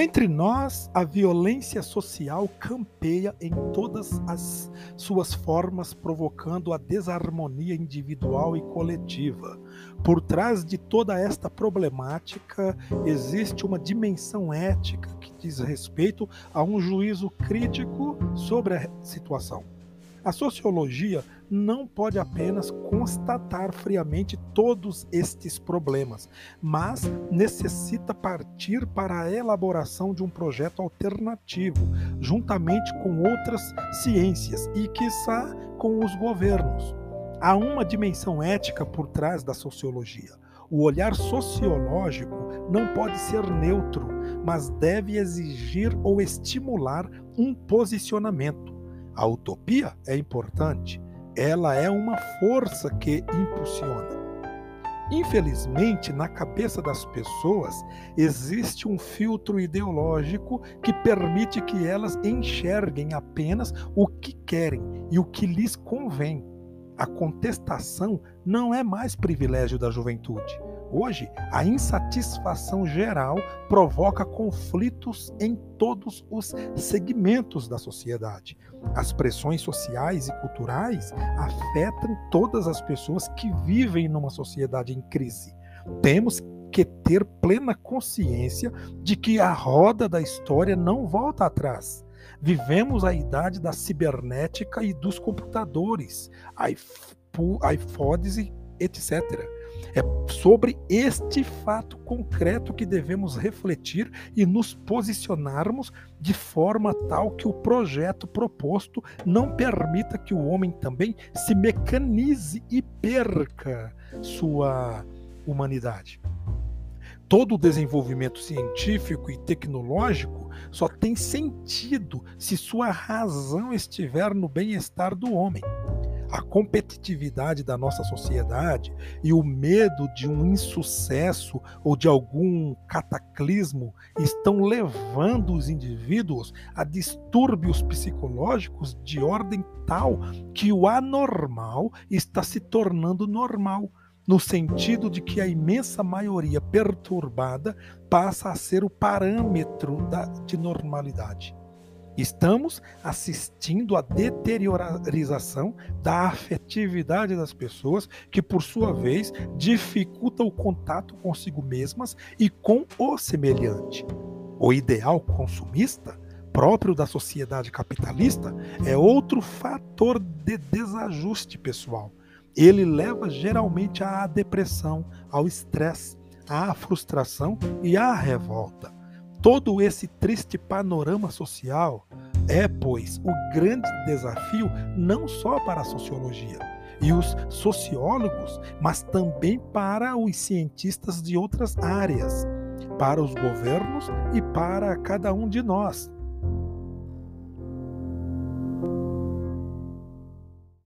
Entre nós, a violência social campeia em todas as suas formas, provocando a desarmonia individual e coletiva. Por trás de toda esta problemática existe uma dimensão ética que diz respeito a um juízo crítico sobre a situação. A sociologia não pode apenas constatar friamente todos estes problemas, mas necessita partir para a elaboração de um projeto alternativo, juntamente com outras ciências e, quiçá, com os governos. Há uma dimensão ética por trás da sociologia. O olhar sociológico não pode ser neutro, mas deve exigir ou estimular um posicionamento a utopia é importante, ela é uma força que impulsiona. Infelizmente, na cabeça das pessoas existe um filtro ideológico que permite que elas enxerguem apenas o que querem e o que lhes convém. A contestação não é mais privilégio da juventude. Hoje, a insatisfação geral provoca conflitos em todos os segmentos da sociedade. As pressões sociais e culturais afetam todas as pessoas que vivem numa sociedade em crise. Temos que ter plena consciência de que a roda da história não volta atrás. Vivemos a idade da cibernética e dos computadores, e etc. É sobre este fato concreto que devemos refletir e nos posicionarmos de forma tal que o projeto proposto não permita que o homem também se mecanize e perca sua humanidade. Todo o desenvolvimento científico e tecnológico só tem sentido se sua razão estiver no bem-estar do homem a competitividade da nossa sociedade e o medo de um insucesso ou de algum cataclismo estão levando os indivíduos a distúrbios psicológicos de ordem tal que o anormal está se tornando normal no sentido de que a imensa maioria perturbada passa a ser o parâmetro da, de normalidade. Estamos assistindo à deteriorização da afetividade das pessoas, que por sua vez dificulta o contato consigo mesmas e com o semelhante. O ideal consumista, próprio da sociedade capitalista, é outro fator de desajuste pessoal. Ele leva geralmente à depressão, ao estresse, à frustração e à revolta. Todo esse triste panorama social é, pois, o grande desafio não só para a sociologia e os sociólogos, mas também para os cientistas de outras áreas, para os governos e para cada um de nós.